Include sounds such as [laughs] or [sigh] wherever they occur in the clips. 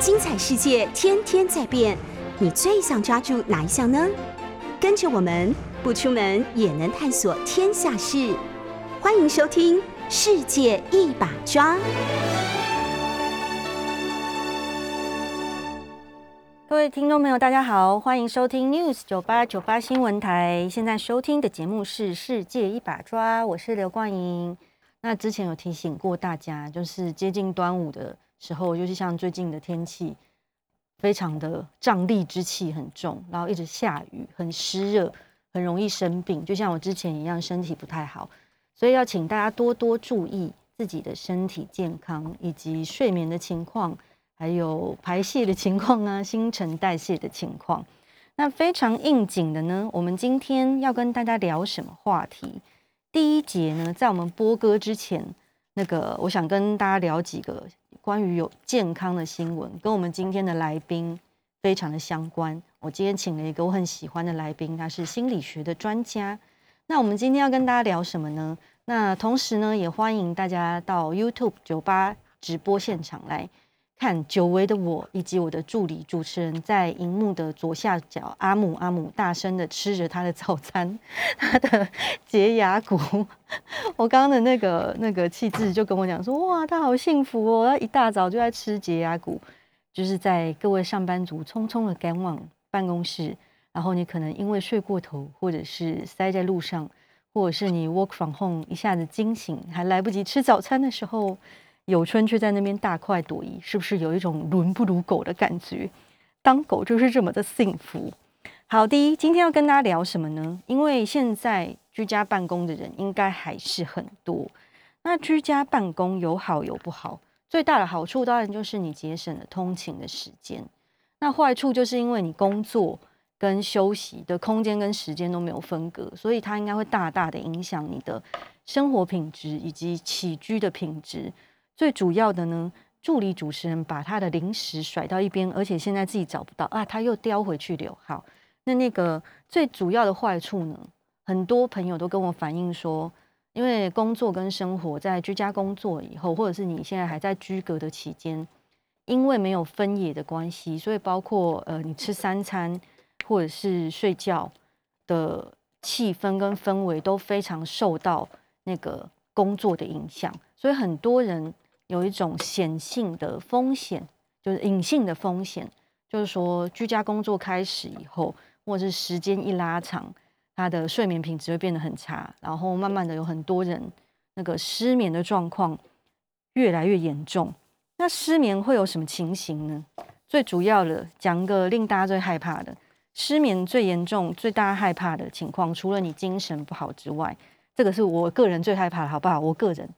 精彩世界天天在变，你最想抓住哪一项呢？跟着我们不出门也能探索天下事，欢迎收听《世界一把抓》。各位听众朋友，大家好，欢迎收听 News 九八九八新闻台。现在收听的节目是《世界一把抓》，我是刘冠莹。那之前有提醒过大家，就是接近端午的时候，就是像最近的天气，非常的瘴癘之气很重，然后一直下雨，很湿热，很容易生病。就像我之前一样，身体不太好，所以要请大家多多注意自己的身体健康，以及睡眠的情况，还有排泄的情况啊，新陈代谢的情况。那非常应景的呢，我们今天要跟大家聊什么话题？第一节呢，在我们播歌之前，那个我想跟大家聊几个关于有健康的新闻，跟我们今天的来宾非常的相关。我今天请了一个我很喜欢的来宾，他是心理学的专家。那我们今天要跟大家聊什么呢？那同时呢，也欢迎大家到 YouTube 酒吧直播现场来。看久违的我以及我的助理主持人，在荧幕的左下角，阿姆阿姆大声的吃着他的早餐，他的洁牙骨。[laughs] 我刚刚的那个那个气质就跟我讲说，哇，他好幸福哦，他一大早就在吃洁牙骨，就是在各位上班族匆匆的赶往办公室，然后你可能因为睡过头，或者是塞在路上，或者是你 work from home 一下子惊醒，还来不及吃早餐的时候。有春却在那边大快朵颐，是不是有一种伦不如狗的感觉？当狗就是这么的幸福。好的，今天要跟大家聊什么呢？因为现在居家办公的人应该还是很多。那居家办公有好有不好，最大的好处当然就是你节省了通勤的时间。那坏处就是因为你工作跟休息的空间跟时间都没有分隔，所以它应该会大大的影响你的生活品质以及起居的品质。最主要的呢，助理主持人把他的零食甩到一边，而且现在自己找不到啊，他又叼回去留。好，那那个最主要的坏处呢，很多朋友都跟我反映说，因为工作跟生活在居家工作以后，或者是你现在还在居隔的期间，因为没有分野的关系，所以包括呃你吃三餐或者是睡觉的气氛跟氛围都非常受到那个工作的影响，所以很多人。有一种显性的风险，就是隐性的风险，就是说居家工作开始以后，或者是时间一拉长，他的睡眠品质会变得很差，然后慢慢的有很多人那个失眠的状况越来越严重。那失眠会有什么情形呢？最主要的讲个令大家最害怕的，失眠最严重、最大害怕的情况，除了你精神不好之外，这个是我个人最害怕的，好不好？我个人。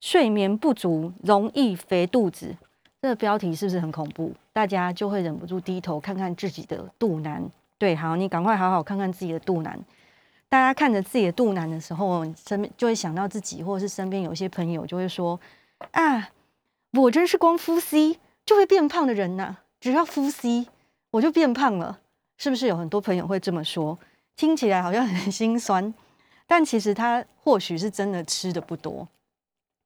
睡眠不足容易肥肚子，这个标题是不是很恐怖？大家就会忍不住低头看看自己的肚腩。对，好，你赶快好好看看自己的肚腩。大家看着自己的肚腩的时候，身边就会想到自己，或者是身边有些朋友就会说：“啊，我真是光呼吸就会变胖的人呐！只要呼吸我就变胖了。”是不是有很多朋友会这么说？听起来好像很心酸，但其实他或许是真的吃的不多。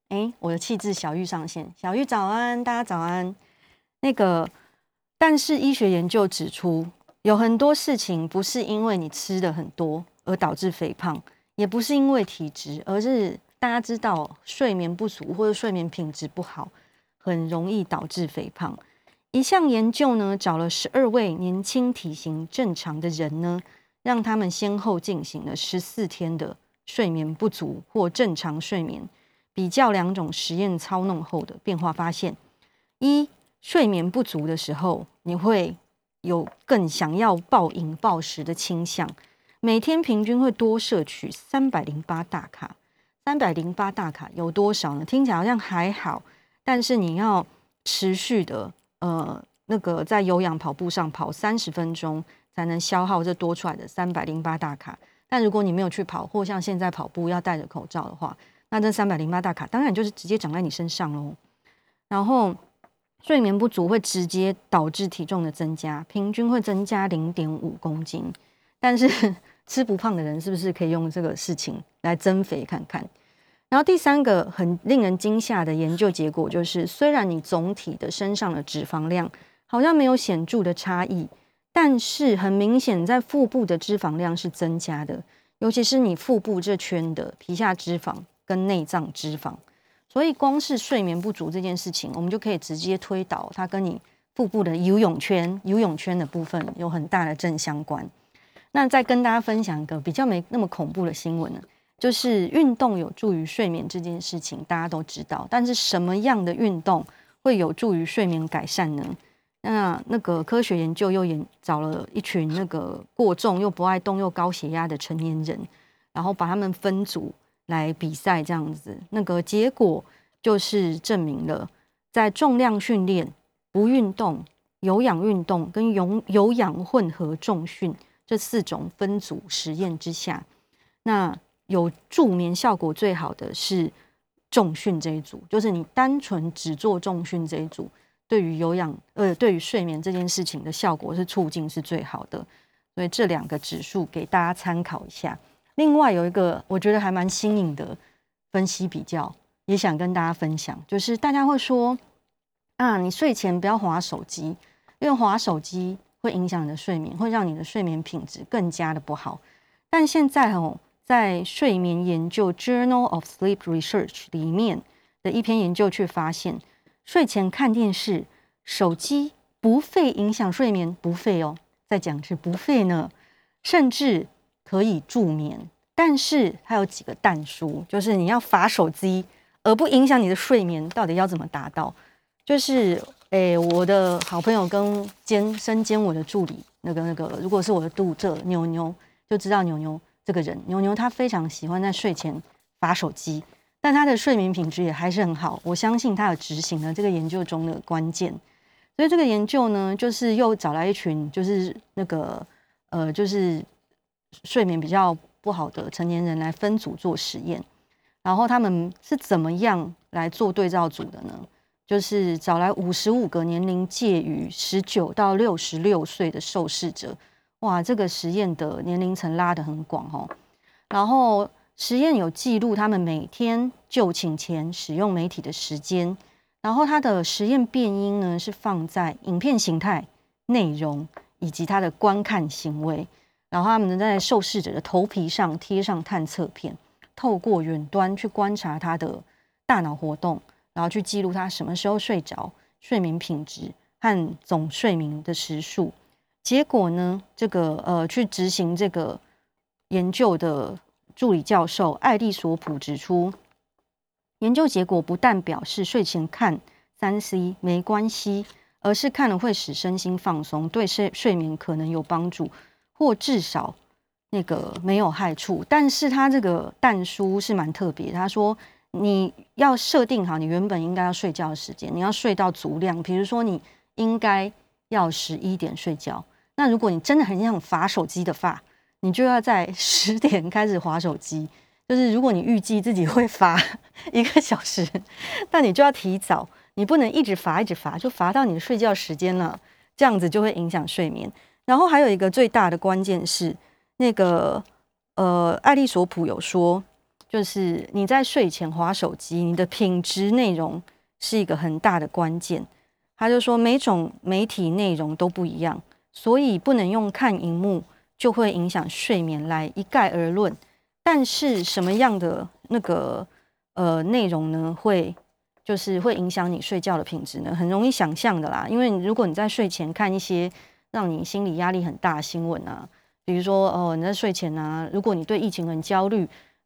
哎，我的气质小玉上线，小玉早安，大家早安。那个，但是医学研究指出，有很多事情不是因为你吃的很多而导致肥胖，也不是因为体质，而是大家知道睡眠不足或者睡眠品质不好，很容易导致肥胖。一项研究呢，找了十二位年轻体型正常的人呢，让他们先后进行了十四天的睡眠不足或正常睡眠。比较两种实验操弄后的变化发现：一、睡眠不足的时候，你会有更想要暴饮暴食的倾向，每天平均会多摄取三百零八大卡。三百零八大卡有多少呢？听起来好像还好，但是你要持续的呃那个在有氧跑步上跑三十分钟，才能消耗这多出来的三百零八大卡。但如果你没有去跑，或像现在跑步要戴着口罩的话，那这三百零八大卡当然就是直接长在你身上喽。然后睡眠不足会直接导致体重的增加，平均会增加零点五公斤。但是 [laughs] 吃不胖的人是不是可以用这个事情来增肥看看？然后第三个很令人惊吓的研究结果就是，虽然你总体的身上的脂肪量好像没有显著的差异，但是很明显在腹部的脂肪量是增加的，尤其是你腹部这圈的皮下脂肪跟内脏脂肪。所以光是睡眠不足这件事情，我们就可以直接推导它跟你腹部的游泳圈、游泳圈的部分有很大的正相关。那再跟大家分享一个比较没那么恐怖的新闻呢，就是运动有助于睡眠这件事情，大家都知道。但是什么样的运动会有助于睡眠改善呢？那那个科学研究又研找了一群那个过重又不爱动又高血压的成年人，然后把他们分组。来比赛这样子，那个结果就是证明了，在重量训练、不运动、有氧运动跟有有氧混合重训这四种分组实验之下，那有助眠效果最好的是重训这一组，就是你单纯只做重训这一组，对于有氧呃对于睡眠这件事情的效果是促进是最好的，所以这两个指数给大家参考一下。另外有一个我觉得还蛮新颖的分析比较，也想跟大家分享，就是大家会说啊，你睡前不要滑手机，因为滑手机会影响你的睡眠，会让你的睡眠品质更加的不好。但现在哦，在睡眠研究 Journal of Sleep Research 里面的一篇研究却发现，睡前看电视、手机不会影响睡眠，不会哦，再讲是不会呢，甚至。可以助眠，但是它有几个但书，就是你要罚手机而不影响你的睡眠，到底要怎么达到？就是，诶、我的好朋友跟兼身兼我的助理，那个那个，如果是我的读者牛牛，就知道牛牛这个人，牛牛他非常喜欢在睡前罚手机，但他的睡眠品质也还是很好。我相信他有执行了这个研究中的关键，所以这个研究呢，就是又找来一群，就是那个呃，就是。睡眠比较不好的成年人来分组做实验，然后他们是怎么样来做对照组的呢？就是找来五十五个年龄介于十九到六十六岁的受试者，哇，这个实验的年龄层拉得很广哦。然后实验有记录他们每天就寝前使用媒体的时间，然后它的实验变因呢是放在影片形态、内容以及他的观看行为。然后他们在受试者的头皮上贴上探测片，透过远端去观察他的大脑活动，然后去记录他什么时候睡着、睡眠品质和总睡眠的时数。结果呢，这个呃，去执行这个研究的助理教授艾利索普指出，研究结果不但表示睡前看三 C 没关系，而是看了会使身心放松，对睡睡眠可能有帮助。或至少那个没有害处，但是他这个但书是蛮特别。他说你要设定好你原本应该要睡觉的时间，你要睡到足量。比如说你应该要十一点睡觉，那如果你真的很想滑手机的话，你就要在十点开始滑手机。就是如果你预计自己会滑一个小时，那你就要提早，你不能一直罚一直罚，就罚到你的睡觉时间了，这样子就会影响睡眠。然后还有一个最大的关键是，那个呃，艾利索普有说，就是你在睡前划手机，你的品质内容是一个很大的关键。他就说每种媒体内容都不一样，所以不能用看荧幕就会影响睡眠来一概而论。但是什么样的那个呃内容呢，会就是会影响你睡觉的品质呢？很容易想象的啦，因为如果你在睡前看一些。让你心理压力很大新闻啊，比如说哦，你在睡前啊，如果你对疫情很焦虑，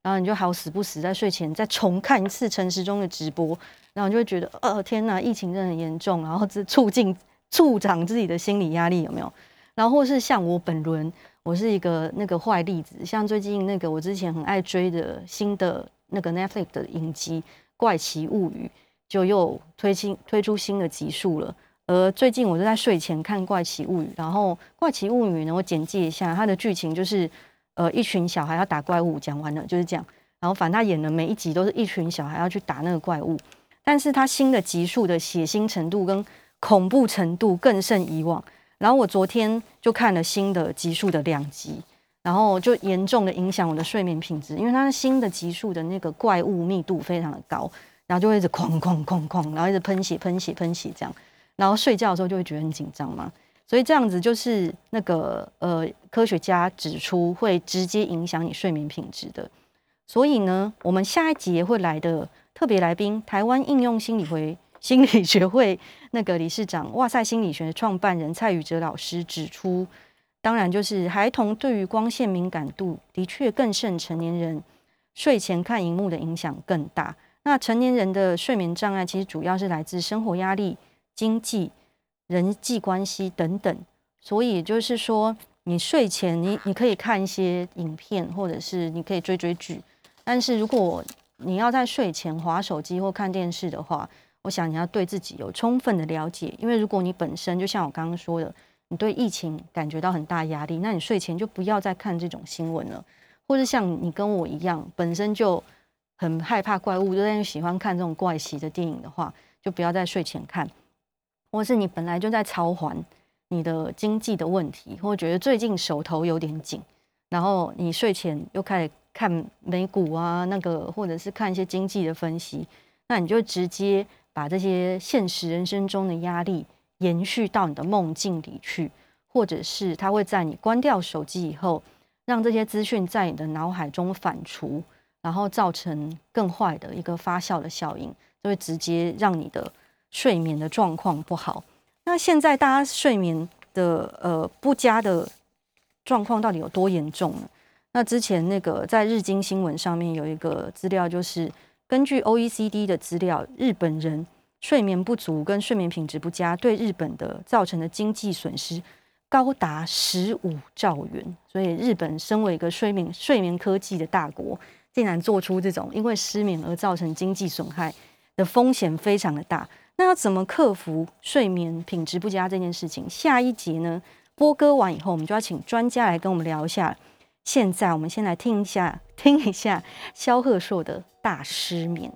然后你就好死不死在睡前再重看一次陈时中的直播，然后你就会觉得，哦天哪，疫情真的很严重，然后这促进助长自己的心理压力有没有？然后或是像我本人，我是一个那个坏例子，像最近那个我之前很爱追的新的那个 Netflix 的影集《怪奇物语》，就又推新推出新的集数了。而最近我就在睡前看《怪奇物语》，然后《怪奇物语》呢，我简介一下它的剧情，就是呃一群小孩要打怪物，讲完了就是这样。然后反正他演的每一集都是一群小孩要去打那个怪物，但是他新的集数的血腥程度跟恐怖程度更胜以往。然后我昨天就看了新的集数的两集，然后就严重的影响我的睡眠品质，因为它新的集数的那个怪物密度非常的高，然后就会一直哐哐哐哐，然后一直喷血喷血喷血这样。然后睡觉的时候就会觉得很紧张嘛。所以这样子就是那个呃，科学家指出会直接影响你睡眠品质的。所以呢，我们下一集会来的特别来宾，台湾应用心理会心理学会那个理事长，哇塞心理学创办人蔡宇哲老师指出，当然就是孩童对于光线敏感度的确更胜成年人，睡前看荧幕的影响更大。那成年人的睡眠障碍其实主要是来自生活压力、经济。人际关系等等，所以就是说，你睡前你你可以看一些影片，或者是你可以追追剧。但是如果你要在睡前划手机或看电视的话，我想你要对自己有充分的了解，因为如果你本身就像我刚刚说的，你对疫情感觉到很大压力，那你睡前就不要再看这种新闻了。或者像你跟我一样，本身就很害怕怪物，就在喜欢看这种怪奇的电影的话，就不要在睡前看。或是你本来就在操烦你的经济的问题，或觉得最近手头有点紧，然后你睡前又开始看美股啊，那个或者是看一些经济的分析，那你就直接把这些现实人生中的压力延续到你的梦境里去，或者是它会在你关掉手机以后，让这些资讯在你的脑海中反刍，然后造成更坏的一个发酵的效应，就会直接让你的。睡眠的状况不好，那现在大家睡眠的呃不佳的状况到底有多严重呢？那之前那个在日经新闻上面有一个资料，就是根据 OECD 的资料，日本人睡眠不足跟睡眠品质不佳，对日本的造成的经济损失高达十五兆元。所以日本身为一个睡眠睡眠科技的大国，竟然做出这种因为失眠而造成经济损害的风险非常的大。那要怎么克服睡眠品质不佳这件事情？下一集呢，播歌完以后，我们就要请专家来跟我们聊一下。现在我们先来听一下，听一下萧贺硕的大失眠。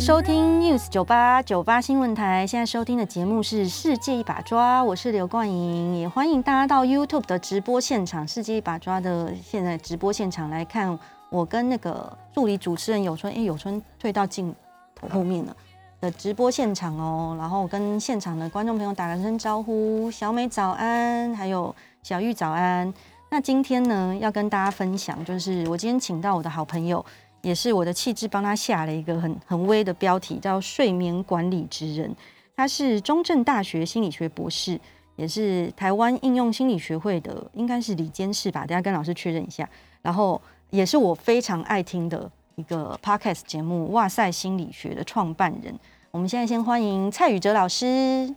收听 News 九八九八新闻台，现在收听的节目是《世界一把抓》，我是刘冠莹，也欢迎大家到 YouTube 的直播现场，《世界一把抓》的现在直播现场来看我跟那个助理主持人有春，哎，有春退到镜头后面了的直播现场哦，然后跟现场的观众朋友打个声招呼，小美早安，还有小玉早安。那今天呢，要跟大家分享，就是我今天请到我的好朋友。也是我的气质帮他下了一个很很微的标题，叫“睡眠管理之人”。他是中正大学心理学博士，也是台湾应用心理学会的，应该是理监事吧？等下跟老师确认一下。然后也是我非常爱听的一个 podcast 节目《哇塞心理学》的创办人。我们现在先欢迎蔡宇哲老师。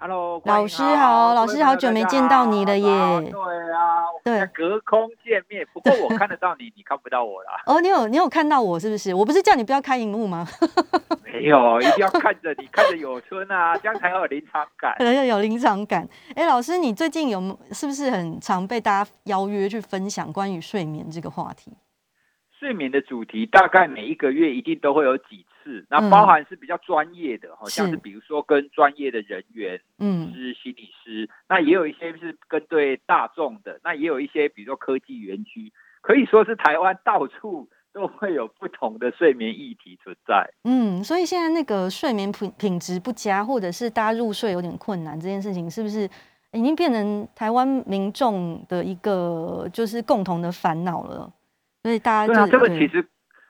Hello，老师好，老师好久没见到你了耶。对啊，对，隔空见面。[laughs] 不过我看得到你，你看不到我啦。哦，你有你有看到我是不是？我不是叫你不要开荧幕吗？[laughs] 没有，一定要看着你，看着有春啊，[laughs] 这样才有临场感。要有临场感。哎，老师，你最近有是不是很常被大家邀约去分享关于睡眠这个话题？睡眠的主题大概每一个月一定都会有几次，那包含是比较专业的，好、嗯、像是比如说跟专业的人员，嗯，是心理师，那也有一些是跟对大众的，那也有一些比如说科技园区，可以说是台湾到处都会有不同的睡眠议题存在。嗯，所以现在那个睡眠品品质不佳，或者是大家入睡有点困难这件事情，是不是已经变成台湾民众的一个就是共同的烦恼了？所以大家对啊，这个其实，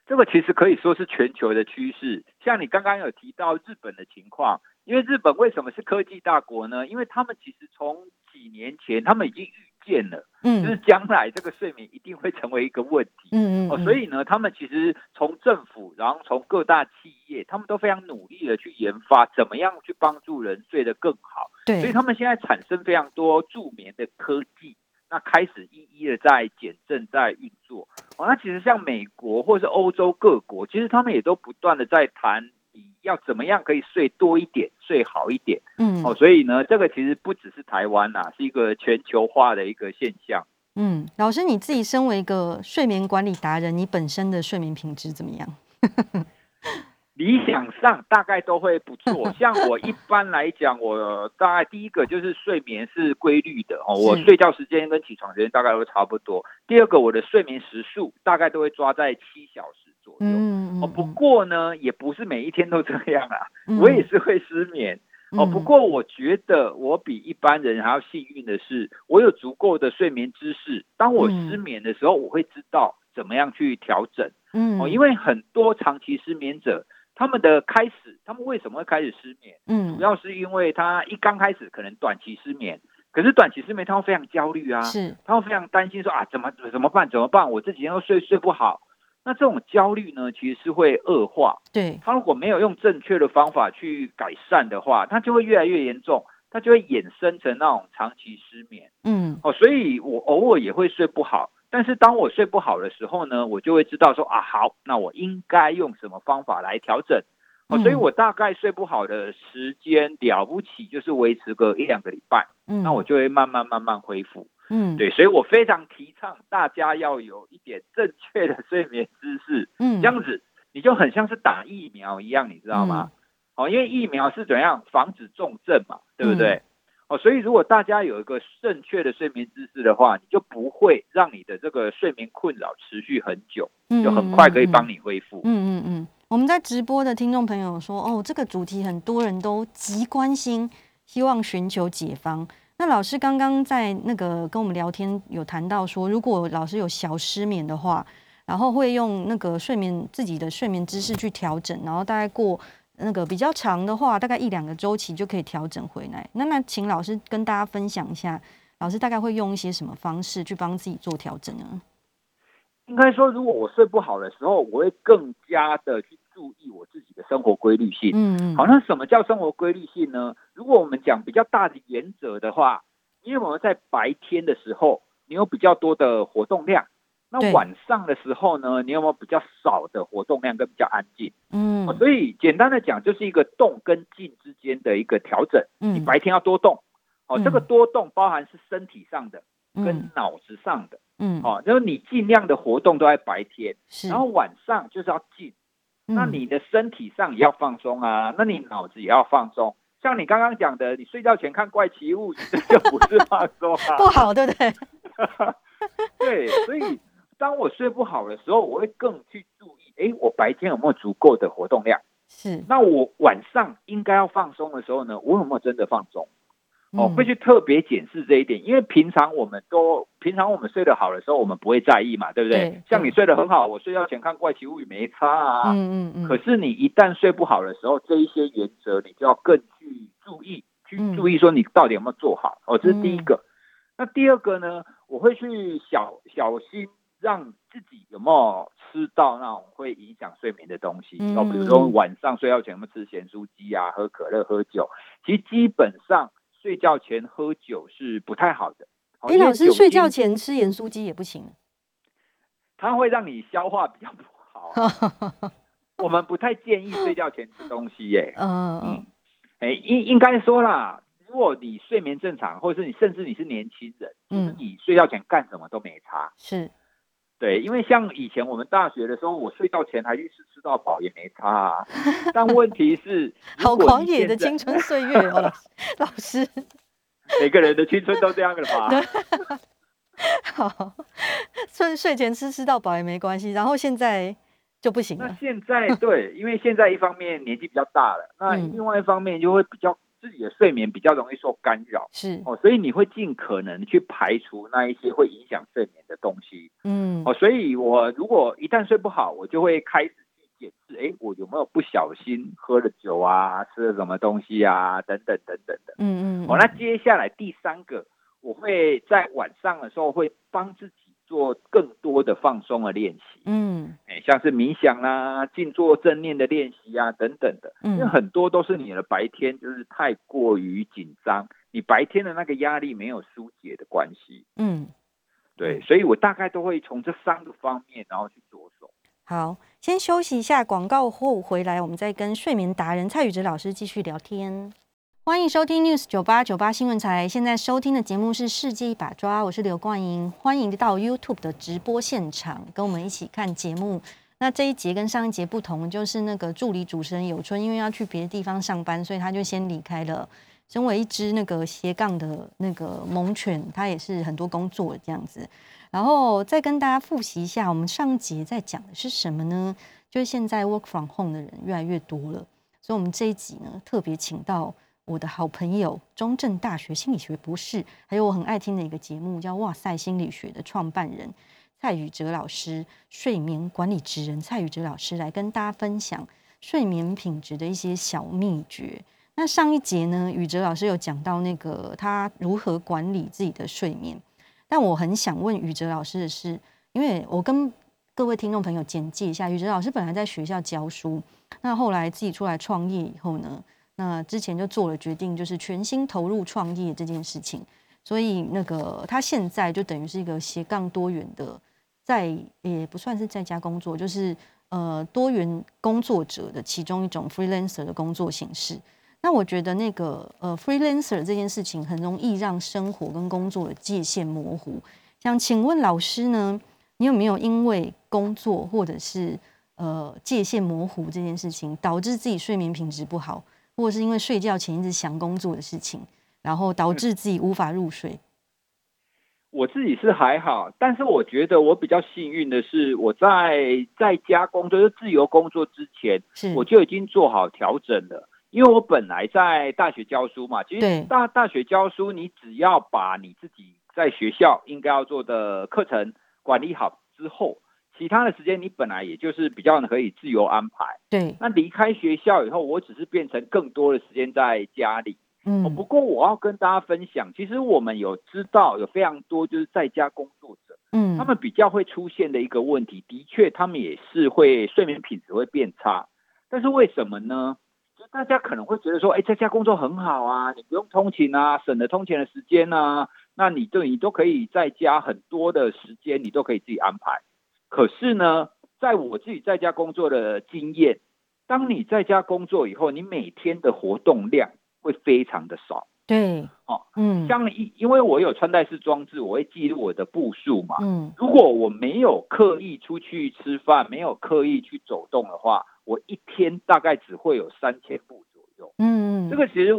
这个其实可以说是全球的趋势。像你刚刚有提到日本的情况，因为日本为什么是科技大国呢？因为他们其实从几年前他们已经预见了，嗯，就是将来这个睡眠一定会成为一个问题，嗯嗯，哦，所以呢，他们其实从政府，然后从各大企业，他们都非常努力的去研发怎么样去帮助人睡得更好。对，所以他们现在产生非常多助眠的科技。那开始一一的在检证，在运作。哦，那其实像美国或者是欧洲各国，其实他们也都不断的在谈，你要怎么样可以睡多一点，睡好一点。嗯，哦，所以呢，这个其实不只是台湾呐，是一个全球化的一个现象。嗯，老师你自己身为一个睡眠管理达人，你本身的睡眠品质怎么样？[laughs] 理想上大概都会不错，[laughs] 像我一般来讲，我 [laughs] 大概第一个就是睡眠是规律的哦，我睡觉时间跟起床时间大概都差不多。第二个，我的睡眠时数大概都会抓在七小时左右。哦，不过呢，也不是每一天都这样啊，我也是会失眠。哦，不过我觉得我比一般人还要幸运的是，我有足够的睡眠知识。当我失眠的时候，我会知道怎么样去调整。嗯，哦，因为很多长期失眠者。他们的开始，他们为什么会开始失眠？嗯，主要是因为他一刚开始可能短期失眠，可是短期失眠他会非常焦虑啊，是，他会非常担心说啊，怎么怎么办？怎么办？我这几天都睡睡不好。那这种焦虑呢，其实是会恶化。对，他如果没有用正确的方法去改善的话，他就会越来越严重，他就会衍生成那种长期失眠。嗯，哦，所以我偶尔也会睡不好。但是当我睡不好的时候呢，我就会知道说啊，好，那我应该用什么方法来调整。哦，所以我大概睡不好的时间了不起就是维持个一两个礼拜，嗯，那我就会慢慢慢慢恢复。嗯，对，所以我非常提倡大家要有一点正确的睡眠姿势。嗯，这样子你就很像是打疫苗一样，你知道吗？哦，因为疫苗是怎样防止重症嘛，对不对？哦，所以如果大家有一个正确的睡眠姿势的话，你就不会让你的这个睡眠困扰持续很久，就很快可以帮你恢复。嗯嗯嗯。我们在直播的听众朋友说，哦，这个主题很多人都极关心，希望寻求解方。那老师刚刚在那个跟我们聊天有谈到说，如果老师有小失眠的话，然后会用那个睡眠自己的睡眠姿势去调整，然后大概过。那个比较长的话，大概一两个周期就可以调整回来。那那请老师跟大家分享一下，老师大概会用一些什么方式去帮自己做调整呢？应该说，如果我睡不好的时候，我会更加的去注意我自己的生活规律性。嗯，好，那什么叫生活规律性呢？如果我们讲比较大的原则的话，因为我们在白天的时候，你有比较多的活动量。那晚上的时候呢，你有没有比较少的活动量跟比较安静？嗯，所以简单的讲，就是一个动跟静之间的一个调整。嗯，你白天要多动，哦，这个多动包含是身体上的跟脑子上的。嗯，哦，就是你尽量的活动都在白天，然后晚上就是要静。那你的身体上也要放松啊，那你脑子也要放松。像你刚刚讲的，你睡觉前看怪奇物语，这就不是放松啊，[laughs] 不好，对不对？[laughs] 对，所以。当我睡不好的时候，我会更去注意，哎，我白天有没有足够的活动量？是。那我晚上应该要放松的时候呢，我有没有真的放松？嗯、哦，会去特别检视这一点，因为平常我们都，平常我们睡得好的时候，我们不会在意嘛，对不对？对，像你睡得很好，我睡觉前看怪奇物语没差啊。嗯嗯嗯。可是你一旦睡不好的时候，这一些原则你就要更去注意，去注意说你到底有没有做好。哦，这是第一个。嗯、那第二个呢，我会去小小心。让自己有没有吃到那种会影响睡眠的东西？哦、嗯，比如说晚上睡觉前有没有吃咸酥鸡啊，喝可乐、喝酒？其实基本上睡觉前喝酒是不太好的。哎，老师睡觉前吃盐酥鸡也不行，它会让你消化比较不好。[laughs] 我们不太建议睡觉前吃东西耶。嗯嗯。哎，应应该说啦，如果你睡眠正常，或者是你甚至你是年轻人，嗯，你睡觉前干什么都没差。是。对，因为像以前我们大学的时候，我睡觉前还去吃吃到饱也没差啊。[laughs] 但问题是，好狂野的青春岁月哦，老师。[laughs] 每个人的青春都这样了吧？[laughs] 好，睡睡前吃吃到饱也没关系，然后现在就不行了。那现在对，因为现在一方面年纪比较大了，那另外一方面就会比较。自己的睡眠比较容易受干扰，是。哦，所以你会尽可能去排除那一些会影响睡眠的东西，嗯，哦，所以我如果一旦睡不好，我就会开始去检视，哎，我有没有不小心喝了酒啊，吃了什么东西啊，等等等等的，嗯嗯，哦，那接下来第三个，我会在晚上的时候会帮自己。做更多的放松的练习，嗯，哎，像是冥想啦、啊、静坐正念的练习啊等等的，嗯，因为很多都是你的白天就是太过于紧张，你白天的那个压力没有疏解的关系，嗯，对，所以我大概都会从这三个方面然后去着手。好，先休息一下，广告后回来，我们再跟睡眠达人蔡宇哲老师继续聊天。欢迎收听 News 九八九八新闻台。现在收听的节目是《世界一把抓》，我是刘冠莹。欢迎到 YouTube 的直播现场，跟我们一起看节目。那这一节跟上一节不同，就是那个助理主持人有春，因为要去别的地方上班，所以他就先离开了。身为一只那个斜杠的那个猛犬，他也是很多工作这样子。然后再跟大家复习一下，我们上一节在讲的是什么呢？就是现在 Work from Home 的人越来越多了，所以我们这一集呢特别请到。我的好朋友，中正大学心理学博士，还有我很爱听的一个节目叫《哇塞心理学》的创办人蔡宇哲老师，睡眠管理职人蔡宇哲老师来跟大家分享睡眠品质的一些小秘诀。那上一节呢，宇哲老师有讲到那个他如何管理自己的睡眠，但我很想问宇哲老师的是，因为我跟各位听众朋友简介一下，宇哲老师本来在学校教书，那后来自己出来创业以后呢，那之前就做了决定，就是全心投入创业这件事情。所以那个他现在就等于是一个斜杠多元的，在也不算是在家工作，就是呃多元工作者的其中一种 freelancer 的工作形式。那我觉得那个呃 freelancer 这件事情很容易让生活跟工作的界限模糊。想请问老师呢，你有没有因为工作或者是呃界限模糊这件事情，导致自己睡眠品质不好？或者是因为睡觉前一直想工作的事情，然后导致自己无法入睡。我自己是还好，但是我觉得我比较幸运的是，我在在家工作，就自由工作之前，我就已经做好调整了。因为我本来在大学教书嘛，其实大大学教书，你只要把你自己在学校应该要做的课程管理好之后。其他的时间你本来也就是比较可以自由安排，对。那离开学校以后，我只是变成更多的时间在家里。嗯。不过我要跟大家分享，其实我们有知道有非常多就是在家工作者，嗯，他们比较会出现的一个问题，的确他们也是会睡眠品质会变差。但是为什么呢？就大家可能会觉得说，哎，在家工作很好啊，你不用通勤啊，省了通勤的时间啊，那你对你都可以在家很多的时间，你都可以自己安排。可是呢，在我自己在家工作的经验，当你在家工作以后，你每天的活动量会非常的少。对，哦，嗯，像因因为我有穿戴式装置，我会记录我的步数嘛。嗯，如果我没有刻意出去吃饭，没有刻意去走动的话，我一天大概只会有三千步左右。嗯，这个其实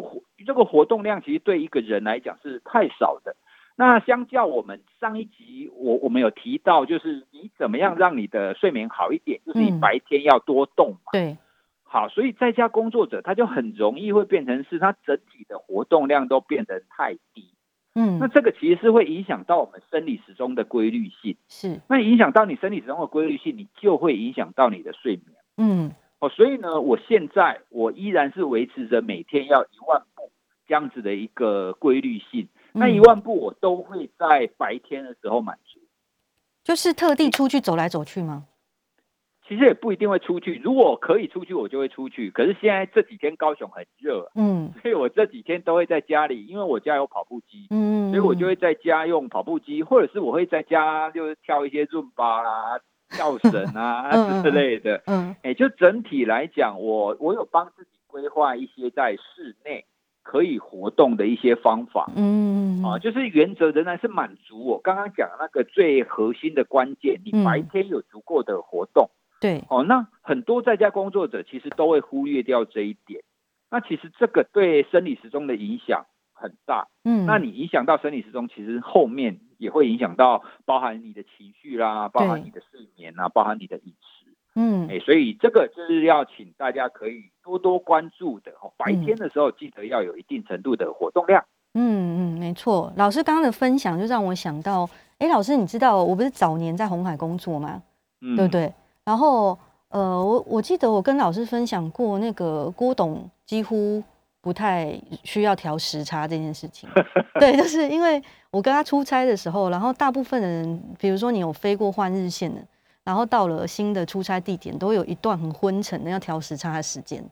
这个活动量其实对一个人来讲是太少的。那相较我们上一集，我我们有提到，就是你怎么样让你的睡眠好一点，就是你白天要多动嘛。对，好，所以在家工作者他就很容易会变成是他整体的活动量都变得太低。嗯，那这个其实是会影响到我们生理时钟的规律性。是，那影响到你生理时钟的规律性，你就会影响到你的睡眠。嗯，哦，所以呢，我现在我依然是维持着每天要一万步这样子的一个规律性。那一万步我都会在白天的时候满足，就是特地出去走来走去吗？其实也不一定会出去。如果可以出去，我就会出去。可是现在这几天高雄很热，嗯，所以我这几天都会在家里，因为我家有跑步机，嗯，所以我就会在家用跑步机，或者是我会在家就是跳一些润巴啦、跳绳啊 [laughs] 之类的，嗯，哎，就整体来讲，我我有帮自己规划一些在室内可以活动的一些方法，嗯，啊，就是原则仍然是满足我刚刚讲的那个最核心的关键，你白天有足够的活动。对，哦，那很多在家工作者其实都会忽略掉这一点。那其实这个对生理时钟的影响很大。嗯，那你影响到生理时钟，其实后面也会影响到包含你的情绪啦，包含你的睡眠啦，包含你的饮食。嗯，哎，所以这个就是要请大家可以多多关注的。哦，白天的时候记得要有一定程度的活动量。嗯嗯嗯，没错。老师刚刚的分享就让我想到，哎，老师，你知道我不是早年在红海工作吗？嗯，对不对？然后，呃，我我记得我跟老师分享过，那个郭董几乎不太需要调时差这件事情。[laughs] 对，就是因为我跟他出差的时候，然后大部分的人，比如说你有飞过换日线的，然后到了新的出差地点，都有一段很昏沉的要调时差的时间。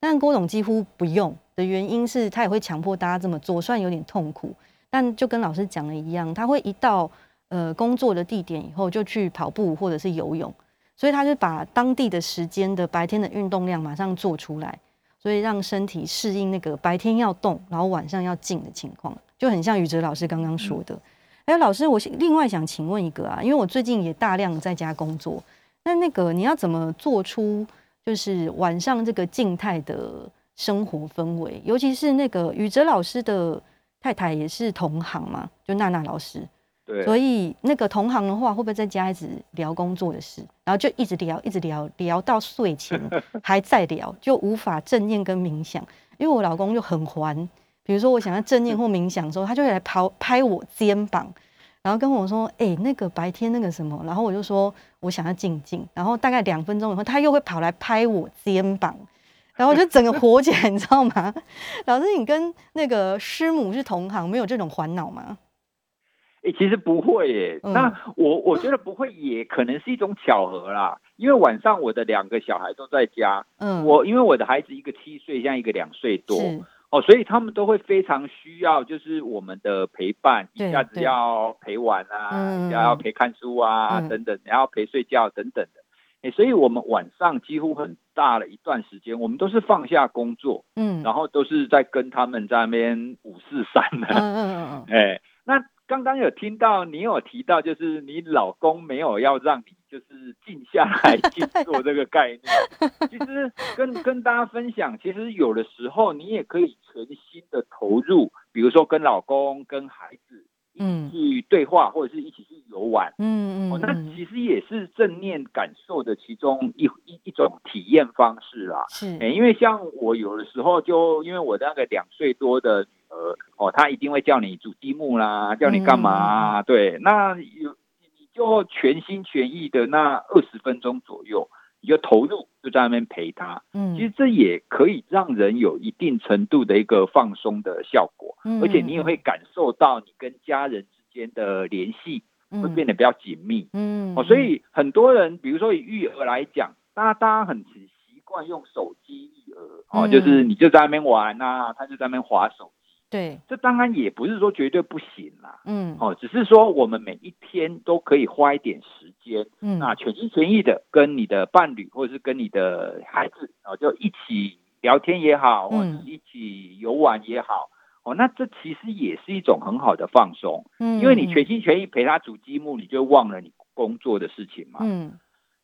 但郭董几乎不用的原因是他也会强迫大家这么做，虽然有点痛苦，但就跟老师讲的一样，他会一到呃工作的地点以后就去跑步或者是游泳。所以他就把当地的时间的白天的运动量马上做出来，所以让身体适应那个白天要动，然后晚上要静的情况，就很像宇哲老师刚刚说的。还有老师，我另外想请问一个啊，因为我最近也大量在家工作，那那个你要怎么做出就是晚上这个静态的生活氛围？尤其是那个宇哲老师的太太也是同行嘛，就娜娜老师。对，所以那个同行的话，会不会在家一直聊工作的事，然后就一直聊，一直聊，聊到睡前 [laughs] 还在聊，就无法正念跟冥想。因为我老公就很烦，比如说我想要正念或冥想的时候，他就会来跑拍我肩膀，然后跟我说：“哎、欸，那个白天那个什么。”然后我就说我想要静静。然后大概两分钟以后，他又会跑来拍我肩膀，然后我就整个火起来，[laughs] 你知道吗？老师，你跟那个师母是同行，没有这种烦恼吗？哎、欸，其实不会耶。嗯、那我我觉得不会，也可能是一种巧合啦。因为晚上我的两个小孩都在家，嗯，我因为我的孩子一个七岁，像一个两岁多，哦，所以他们都会非常需要，就是我们的陪伴，一下子要陪玩啊，要要陪看书啊，嗯、等等，然后陪睡觉等等的。哎、欸，所以我们晚上几乎很大了一段时间，我们都是放下工作，嗯，然后都是在跟他们在那边五四三的，嗯嗯嗯，[laughs] 哎、欸，那。刚刚有听到你有提到，就是你老公没有要让你就是静下来 [laughs] 去做这个概念。其实跟跟大家分享，其实有的时候你也可以全心的投入，比如说跟老公、跟孩子一起去对话，或者是一起去游玩。嗯嗯，那其实也是正念感受的其中一一一种体验方式啦。是，欸，因为像我有的时候就因为我那个两岁多的。女儿哦，她一定会叫你煮积木啦，叫你干嘛啊？嗯、对，那有你就全心全意的那二十分钟左右，你就投入，就在那边陪他。嗯，其实这也可以让人有一定程度的一个放松的效果，嗯、而且你也会感受到你跟家人之间的联系会变得比较紧密。嗯，哦，所以很多人，比如说以育儿来讲，大家大家很习惯用手机育儿，哦，就是你就在那边玩啊，他就在那边划手。对，这当然也不是说绝对不行啦，嗯，哦，只是说我们每一天都可以花一点时间，嗯，那全心全意的跟你的伴侣或者是跟你的孩子，哦，就一起聊天也好，或者一起游玩也好，哦，那这其实也是一种很好的放松，嗯，因为你全心全意陪他煮积木，你就忘了你工作的事情嘛，嗯，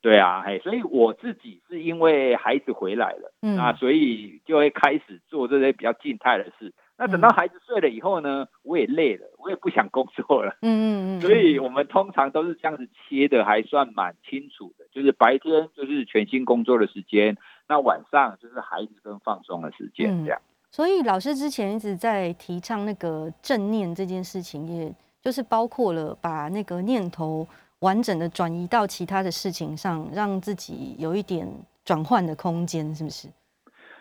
对啊，嘿，所以我自己是因为孩子回来了，嗯，那所以就会开始做这些比较静态的事。那等到孩子睡了以后呢，我也累了，我也不想工作了。嗯嗯嗯。[laughs] 所以我们通常都是这样子切的，还算蛮清楚的。就是白天就是全心工作的时间，那晚上就是孩子跟放松的时间，这样。所以老师之前一直在提倡那个正念这件事情，也就是包括了把那个念头完整的转移到其他的事情上，让自己有一点转换的空间，是不是？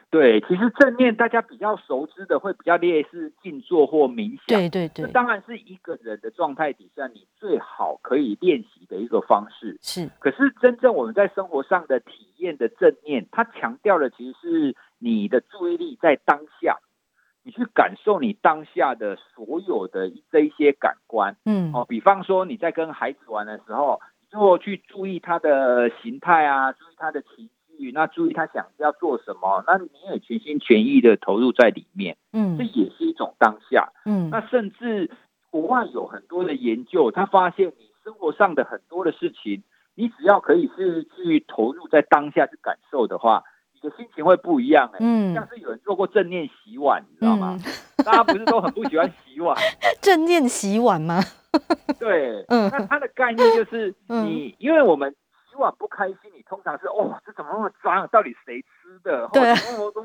对，其实正念大家比较熟知的会比较类似静坐或冥想。对对对，这当然是一个人的状态底下，你最好可以练习的一个方式。是，可是真正我们在生活上的体验的正念，它强调的其实是你的注意力在当下，你去感受你当下的所有的这一些感官。嗯，哦，比方说你在跟孩子玩的时候，你就去注意他的形态啊，注意他的情。那注意他想要做什么，那你也全心全意的投入在里面，嗯，这也是一种当下，嗯，那甚至国外有很多的研究，他发现你生活上的很多的事情，你只要可以是去投入在当下去感受的话，你的心情会不一样，欸，嗯，像是有人做过正念洗碗，你知道吗？嗯、大家不是都很不喜欢洗碗？[laughs] 正念洗碗吗？对，嗯，那它的概念就是你，嗯、因为我们。洗碗不开心，你通常是哦，这怎么那么脏？到底谁吃的？对，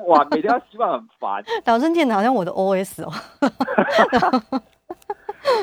哇，每天要洗碗很烦。导正念的好像我的 OS 哦。[laughs]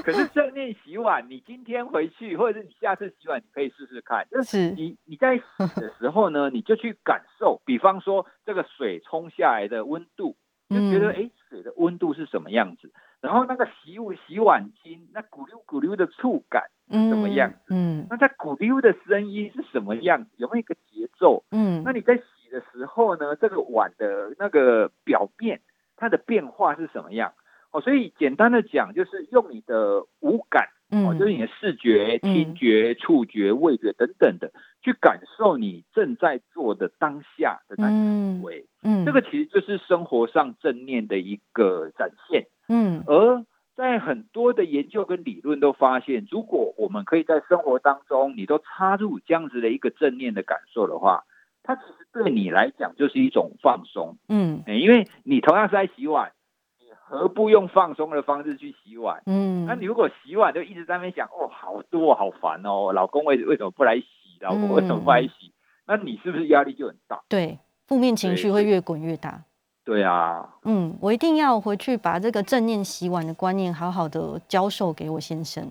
可是正念洗碗，你今天回去，或者是你下次洗碗，你可以试试看。就是你你在洗的时候呢，[laughs] 你就去感受，比方说这个水冲下来的温度，就觉得哎、嗯，水的温度是什么样子？然后那个洗洗碗巾，那咕溜咕溜的触感。嗯，什么样子？嗯，那它咕溜的声音是什么样子？有没有一个节奏？嗯，那你在洗的时候呢，这个碗的那个表面，它的变化是什么样？哦，所以简单的讲，就是用你的五感，哦，就是你的视觉、听觉、触觉、味觉等等的，去感受你正在做的当下的那个行为。嗯，这个其实就是生活上正念的一个展现。嗯，而。在很多的研究跟理论都发现，如果我们可以在生活当中，你都插入这样子的一个正念的感受的话，它其实对你来讲就是一种放松。嗯，因为你同样是在洗碗，你何不用放松的方式去洗碗？嗯，那你如果洗碗就一直在那边想，哦，好多好烦哦，老公为为什么不来洗？老公为什么不来洗？嗯，那你是不是压力就很大？对，负面情绪会越滚越大。对啊，嗯，我一定要回去把这个正念洗碗的观念好好的教授给我先生，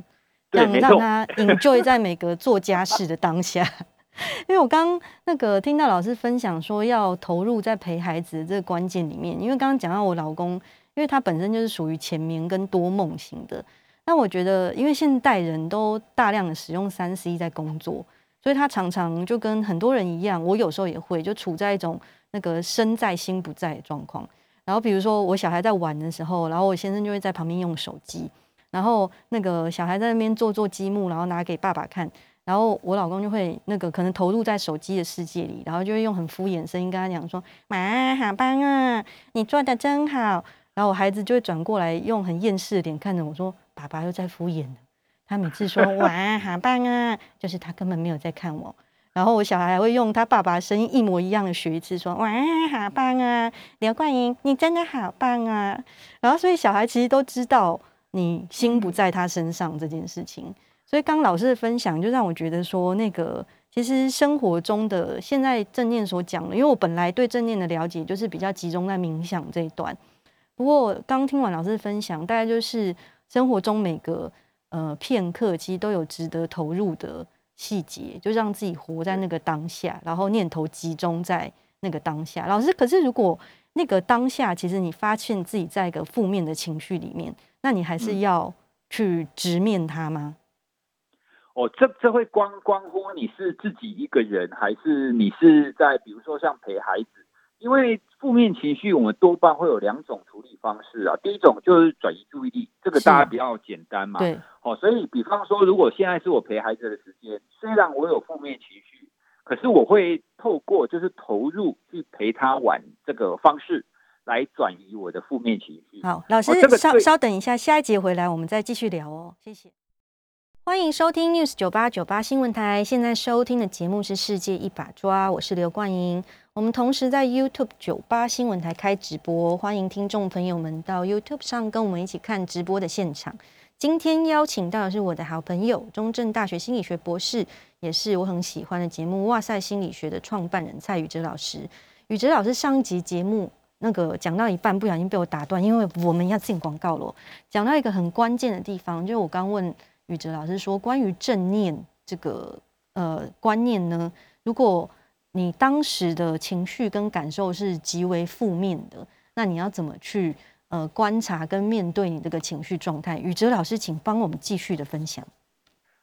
让让他 enjoy 在每个做家事的当下。[laughs] 因为我刚那个听到老师分享说要投入在陪孩子的这个关键里面，因为刚刚讲到我老公，因为他本身就是属于浅眠跟多梦型的，那我觉得因为现代人都大量的使用三 C 在工作，所以他常常就跟很多人一样，我有时候也会就处在一种。那个身在心不在的状况，然后比如说我小孩在玩的时候，然后我先生就会在旁边用手机，然后那个小孩在那边做做积木，然后拿给爸爸看，然后我老公就会那个可能投入在手机的世界里，然后就会用很敷衍的声音跟他讲说：“妈，好棒啊，你做的真好。”然后我孩子就会转过来用很厌世的脸看着我说：“爸爸又在敷衍了。”他每次说“哇，好棒啊”，就是他根本没有在看我。然后我小孩还会用他爸爸声音一模一样的学一次，说：“哇，好棒啊，刘冠莹，你真的好棒啊！”然后所以小孩其实都知道你心不在他身上这件事情。所以刚老师的分享就让我觉得说，那个其实生活中的现在正念所讲的，因为我本来对正念的了解就是比较集中在冥想这一段。不过刚听完老师的分享，大概就是生活中每个呃片刻，其实都有值得投入的。细节就让自己活在那个当下，然后念头集中在那个当下。老师，可是如果那个当下，其实你发现自己在一个负面的情绪里面，那你还是要去直面它吗？哦，这这会关关乎你是自己一个人，还是你是在比如说像陪孩子？因为负面情绪，我们多半会有两种处理方式啊。第一种就是转移注意力，这个大家比较简单嘛。对。哦，所以比方说，如果现在是我陪孩子的时间，虽然我有负面情绪，可是我会透过就是投入去陪他玩这个方式，来转移我的负面情绪。好，老师，哦这个、稍稍等一下，下一节回来我们再继续聊哦。谢谢。欢迎收听 News 九八九八新闻台，现在收听的节目是《世界一把抓》，我是刘冠莹。我们同时在 YouTube 九八新闻台开直播，欢迎听众朋友们到 YouTube 上跟我们一起看直播的现场。今天邀请到的是我的好朋友，中正大学心理学博士，也是我很喜欢的节目《哇塞心理学》的创办人蔡宇哲老师。宇哲老师上集节目那个讲到一半，不小心被我打断，因为我们要进广告了。讲到一个很关键的地方，就是我刚问宇哲老师说，关于正念这个呃观念呢，如果你当时的情绪跟感受是极为负面的，那你要怎么去呃观察跟面对你这个情绪状态？宇哲老师，请帮我们继续的分享。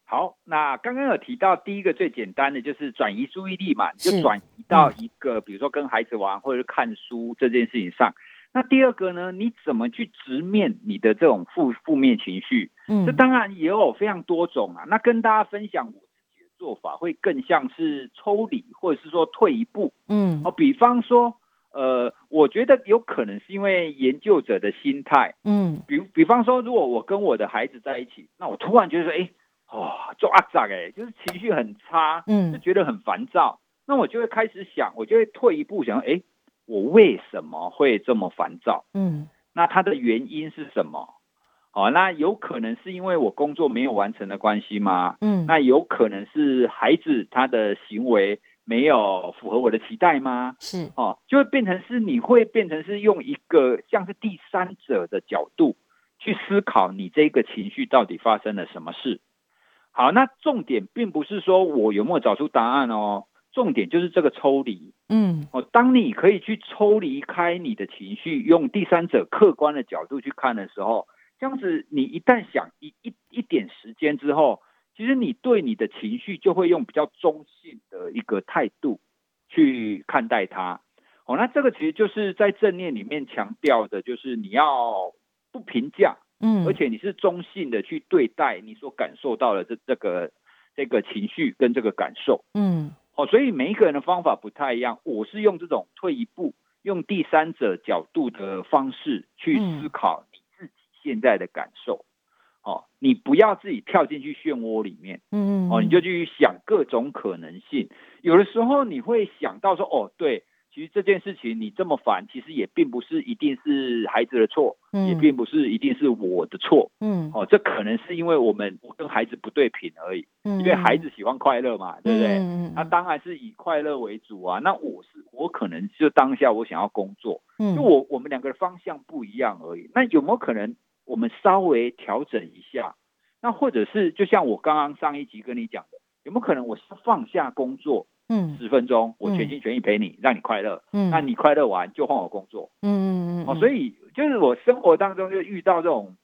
好，那刚刚有提到第一个最简单的就是转移注意力嘛，就转移到一个比如说跟孩子玩或者是看书这件事情上。那第二个呢，你怎么去直面你的这种负负面情绪？嗯，这当然也有非常多种啊。那跟大家分享做法，会更像是抽离或者是说退一步。嗯，哦，比方说，呃，我觉得有可能是因为研究者的心态。嗯，比比方说，如果我跟我的孩子在一起，那我突然觉得说，哎。哇，做阿杂哎，就是情绪很差，嗯，就觉得很烦躁。那我就会开始想，我就会退一步想，哎，我为什么会这么烦躁？嗯，那它的原因是什么？好，那有可能是因为我工作没有完成的关系吗？嗯，那有可能是孩子他的行为没有符合我的期待吗？是哦，就会变成是你会变成是用一个像是第三者的角度去思考你这个情绪到底发生了什么事。好，那重点并不是说我有没有找出答案哦，重点就是这个抽离。嗯，哦，当你可以去抽离开你的情绪，用第三者客观的角度去看的时候，这样子你一旦想一一一点时间之后，其实你对你的情绪就会用比较中性的一个态度去看待它。哦，那这个其实就是在正念里面强调的，就是你要不评价。嗯，而且你是中性的去对待你所感受到的这这个这个情绪跟这个感受，嗯，哦，所以每一个人的方法不太一样。我是用这种退一步，用第三者角度的方式去思考现在的感受，哦，你不要自己跳进去漩涡里面，嗯，哦，你就去想各种可能性。有的时候你会想到说，哦，对。其实这件事情你这么烦，其实也并不是一定是孩子的错，嗯，也并不是一定是我的错，嗯，哦，这可能是因为我们我跟孩子不对频而已，嗯，因为孩子喜欢快乐嘛，对不对？嗯，那当然是以快乐为主啊。那我是我可能就当下我想要工作，嗯，就我我们两个的方向不一样而已。那有没有可能我们稍微调整一下？那或者是就像我刚刚上一集跟你讲的，有没有可能我是放下工作？嗯，十分钟，我全心全意陪你，嗯、让你快乐。嗯，那你快乐完就换我工作。嗯嗯嗯。哦，所以就是我生活当中就遇到这种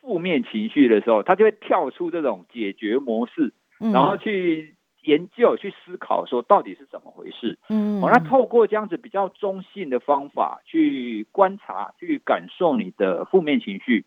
负面情绪的时候，他就会跳出这种解决模式，嗯、然后去研究、去思考，说到底是怎么回事。嗯。哦，那透过这样子比较中性的方法去观察、去感受你的负面情绪。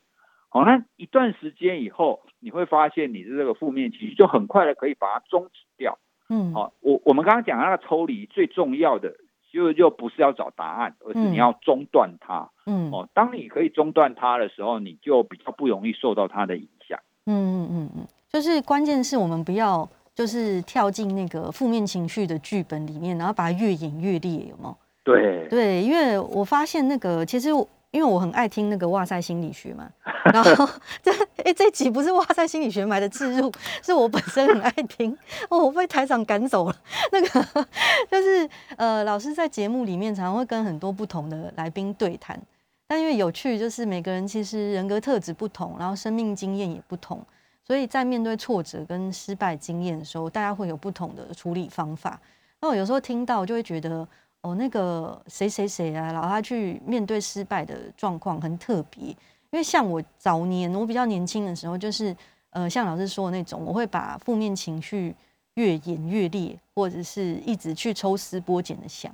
哦，那一段时间以后，你会发现你的这个负面情绪就很快的可以把它终止掉。嗯，好，我我们刚刚讲那个抽离最重要的就就不是要找答案，而是你要中断它。嗯，哦，当你可以中断它的时候，你就比较不容易受到它的影响。嗯嗯嗯嗯，就是关键是我们不要就是跳进那个负面情绪的剧本里面，然后把它越演越烈，有没有？对对，因为我发现那个其实。因为我很爱听那个哇塞心理学嘛，然后 [laughs] 这哎这集不是哇塞心理学买的置入，是我本身很爱听，哦我被台长赶走了。那个就是呃，老师在节目里面常常会跟很多不同的来宾对谈，但因为有趣，就是每个人其实人格特质不同，然后生命经验也不同，所以在面对挫折跟失败经验的时候，大家会有不同的处理方法。那我有时候听到就会觉得。哦，那个谁谁谁啊，然后他去面对失败的状况很特别，因为像我早年我比较年轻的时候，就是呃像老师说的那种，我会把负面情绪越演越烈，或者是一直去抽丝剥茧的想。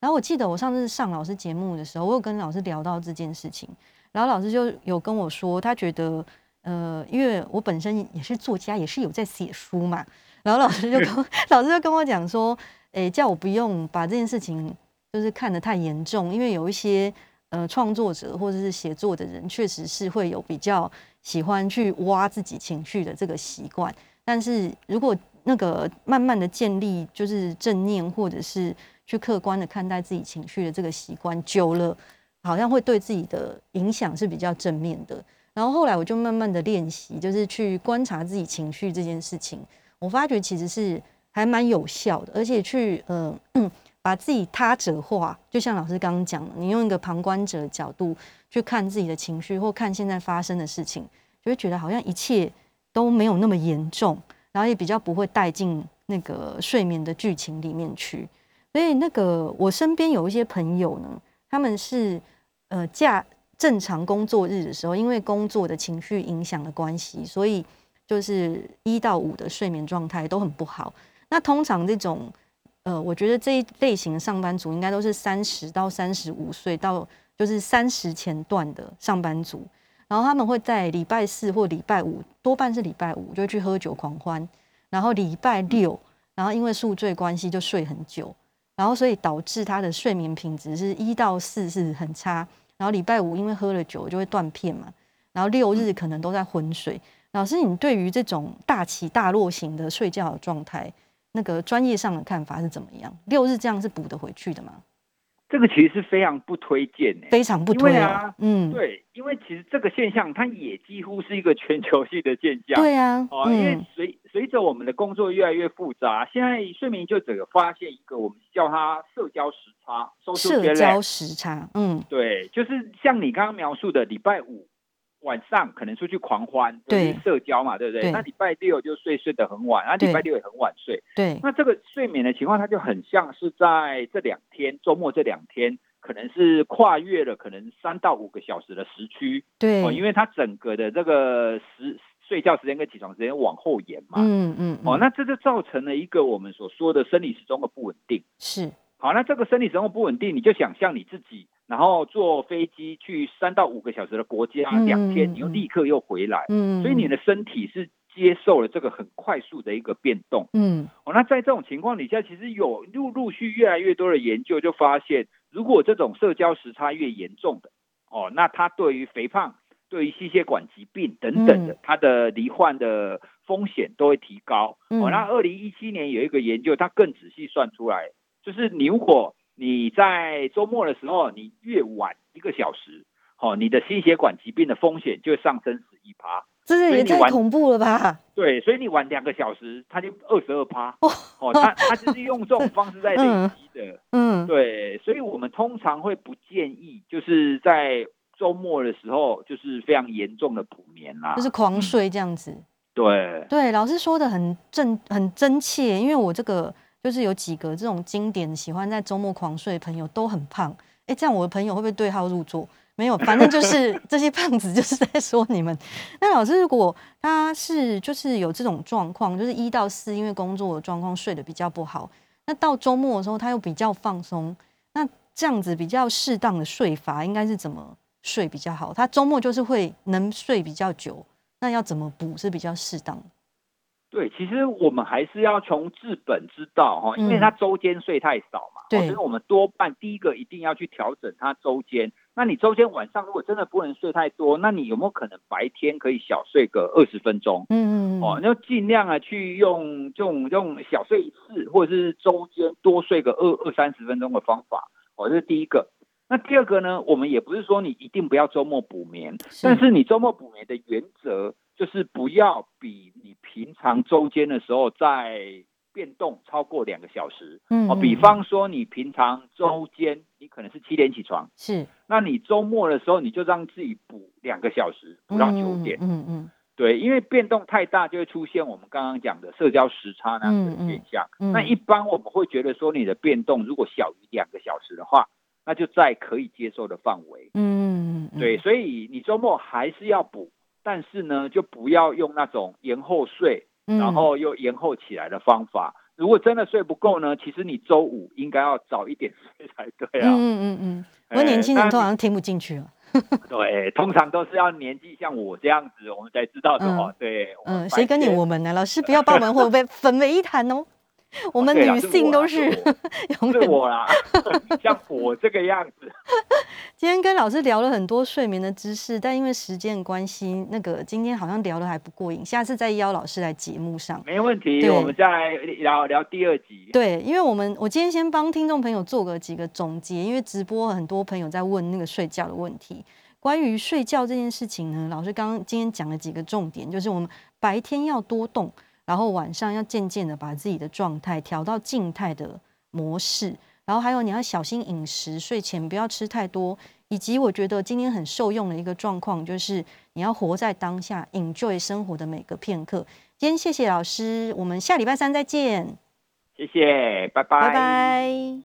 然后我记得我上次上老师节目的时候，我有跟老师聊到这件事情，然后老师就有跟我说，他觉得呃，因为我本身也是作家，也是有在写书嘛，然后老师就跟老师就跟我讲说。诶，叫我不用把这件事情就是看得太严重，因为有一些呃创作者或者是写作的人，确实是会有比较喜欢去挖自己情绪的这个习惯。但是如果那个慢慢的建立就是正念，或者是去客观的看待自己情绪的这个习惯久了，好像会对自己的影响是比较正面的。然后后来我就慢慢的练习，就是去观察自己情绪这件事情，我发觉其实是。还蛮有效的，而且去呃把自己他者化，就像老师刚刚讲的，你用一个旁观者的角度去看自己的情绪，或看现在发生的事情，就会觉得好像一切都没有那么严重，然后也比较不会带进那个睡眠的剧情里面去。所以那个我身边有一些朋友呢，他们是呃假正常工作日的时候，因为工作的情绪影响的关系，所以就是一到五的睡眠状态都很不好。那通常这种呃，我觉得这一类型的上班族应该都是三十到三十五岁到就是三十前段的上班族，然后他们会在礼拜四或礼拜五，多半是礼拜五就去喝酒狂欢，然后礼拜六，然后因为宿醉关系就睡很久。然后，所以导致他的睡眠品质是一到四是很差。然后礼拜五因为喝了酒就会断片嘛。然后六日可能都在昏睡。老师，你对于这种大起大落型的睡觉的状态，那个专业上的看法是怎么样？六日这样是补得回去的吗？这个其实是非常不推荐的，非常不推啊。嗯，对，因为其实这个现象它也几乎是一个全球性的现象。对啊，哦，因为随随着我们的工作越来越复杂，现在睡眠就整个发现一个我们叫它社交时差。社交时差，嗯，对，就是像你刚刚描述的礼拜五。晚上可能出去狂欢，对社交嘛，对不对？对，那礼拜六就睡睡得很晚，然后礼拜六也很晚睡。对，那这个睡眠的情况，它就很像是在这两天周末这两天，可能是跨越了可能三到五个小时的时区。对，哦，因为它整个的这个时睡觉时间跟起床时间往后延嘛。嗯嗯。哦，那这就造成了一个我们所说的生理时钟的不稳定。是。好，那这个生理时钟不稳定，你就想象你自己。然后坐飞机去三到五个小时的国家，两天你又立刻又回来，嗯，所以你的身体是接受了这个很快速的一个变动，嗯，哦，那在这种情况底下，其实有陆陆续越来越多的研究就发现，如果这种社交时差越严重的，哦，那它对于肥胖、对于心血管疾病等等的，它的罹患的风险都会提高。哦，那二零一七年有一个研究，它更仔细算出来，就是你如果你在周末的时候，你越晚一个小时，哦，你的心血管疾病的风险就上升十一趴。这是也太恐怖了吧？对，所以你晚两个小时，它就二十二趴。哦，它它就是用这种方式在累积的。[laughs] 嗯，对，所以我们通常会不建议，就是在周末的时候，就是非常严重的补眠啦，就是狂睡这样子。嗯、对对，老师说的很正很真切，因为我这个。就是有几个这种经典喜欢在周末狂睡的朋友都很胖，哎，这样我的朋友会不会对号入座？没有，反正就是这些胖子就是在说你们。那老师，如果他是就是有这种状况，就是一到四因为工作的状况睡得比较不好，那到周末的时候他又比较放松，那这样子比较适当的睡法应该是怎么睡比较好？他周末就是会能睡比较久，那要怎么补是比较适当的？对，其实我们还是要从治本之道哈，因为它周间睡太少嘛，所以我们多半第一个一定要去调整它周间。那你周间晚上如果真的不能睡太多，那你有没有可能白天可以小睡个二十分钟？嗯嗯哦，那尽量啊去用这种用小睡一次，或者是周间多睡个二二三十分钟的方法。哦，这是第一个。那第二个呢，我们也不是说你一定不要周末补眠，但是你周末补眠的原则。就是不要比你平常周间的时候在变动超过两个小时。嗯，哦，比方说你平常周间你可能是七点起床，是，那你周末的时候你就让自己补两个小时，补到九点。嗯嗯，对，因为变动太大就会出现我们刚刚讲的社交时差那样的现象。那一般我们会觉得说你的变动如果小于两个小时的话，那就在可以接受的范围。嗯嗯，对，所以你周末还是要补。但是呢，就不要用那种延后睡，然后又延后起来的方法。嗯、如果真的睡不够呢，其实你周五应该要早一点睡才对啊。嗯嗯嗯，我年轻人通常听不进去了。[laughs] 对，通常都是要年纪像我这样子，我们才知道的话。嗯、对，嗯，谁跟你我们呢？老师不要把 [laughs] 我们会不会分为一谈哦。[laughs] 我们女性都是永远是我啦，[laughs] [laughs] 像我这个样子。今天跟老师聊了很多睡眠的知识，但因为时间关系，那个今天好像聊的还不过瘾，下次再邀老师来节目上。没问题，我们再来聊聊第二集。对，因为我们我今天先帮听众朋友做个几个总结，因为直播很多朋友在问那个睡觉的问题。关于睡觉这件事情呢，老师刚刚今天讲了几个重点，就是我们白天要多动。然后晚上要渐渐的把自己的状态调到静态的模式，然后还有你要小心饮食，睡前不要吃太多，以及我觉得今天很受用的一个状况就是你要活在当下，enjoy 生活的每个片刻。今天谢谢老师，我们下礼拜三再见。谢谢，拜拜。拜拜。